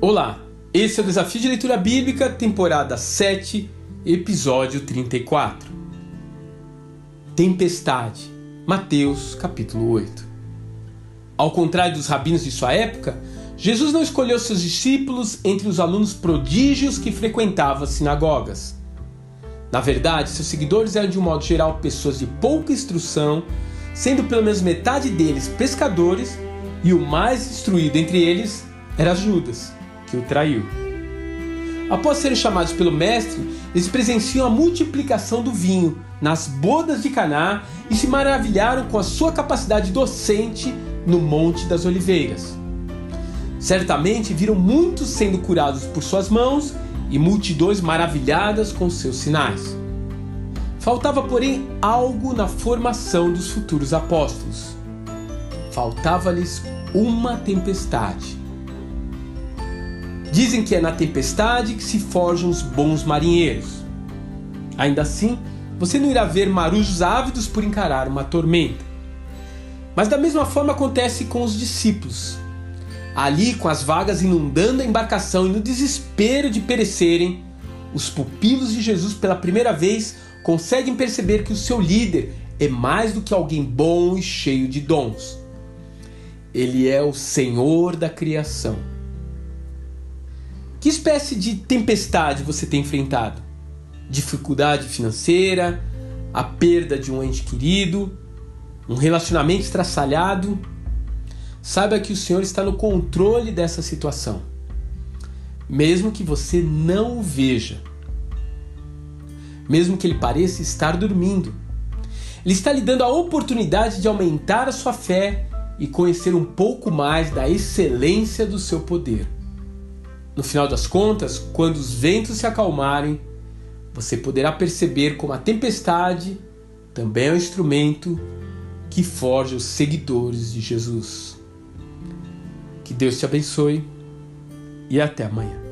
Olá, esse é o Desafio de Leitura Bíblica, temporada 7, episódio 34. Tempestade, Mateus capítulo 8. Ao contrário dos rabinos de sua época, Jesus não escolheu seus discípulos entre os alunos prodígios que frequentavam as sinagogas. Na verdade, seus seguidores eram de um modo geral pessoas de pouca instrução, sendo pelo menos metade deles pescadores, e o mais instruído entre eles era Judas que o traiu. Após serem chamados pelo mestre, eles presenciam a multiplicação do vinho nas bodas de Caná e se maravilharam com a sua capacidade docente no Monte das Oliveiras. Certamente viram muitos sendo curados por suas mãos e multidões maravilhadas com seus sinais. Faltava, porém, algo na formação dos futuros apóstolos. Faltava-lhes uma tempestade Dizem que é na tempestade que se forjam os bons marinheiros. Ainda assim, você não irá ver marujos ávidos por encarar uma tormenta. Mas da mesma forma acontece com os discípulos. Ali, com as vagas inundando a embarcação e no desespero de perecerem, os pupilos de Jesus pela primeira vez conseguem perceber que o seu líder é mais do que alguém bom e cheio de dons. Ele é o Senhor da criação. Que espécie de tempestade você tem enfrentado? Dificuldade financeira, a perda de um ente querido, um relacionamento estraçalhado? Saiba que o Senhor está no controle dessa situação, mesmo que você não o veja, mesmo que ele pareça estar dormindo. Ele está lhe dando a oportunidade de aumentar a sua fé e conhecer um pouco mais da excelência do seu poder. No final das contas, quando os ventos se acalmarem, você poderá perceber como a tempestade também é um instrumento que forja os seguidores de Jesus. Que Deus te abençoe e até amanhã.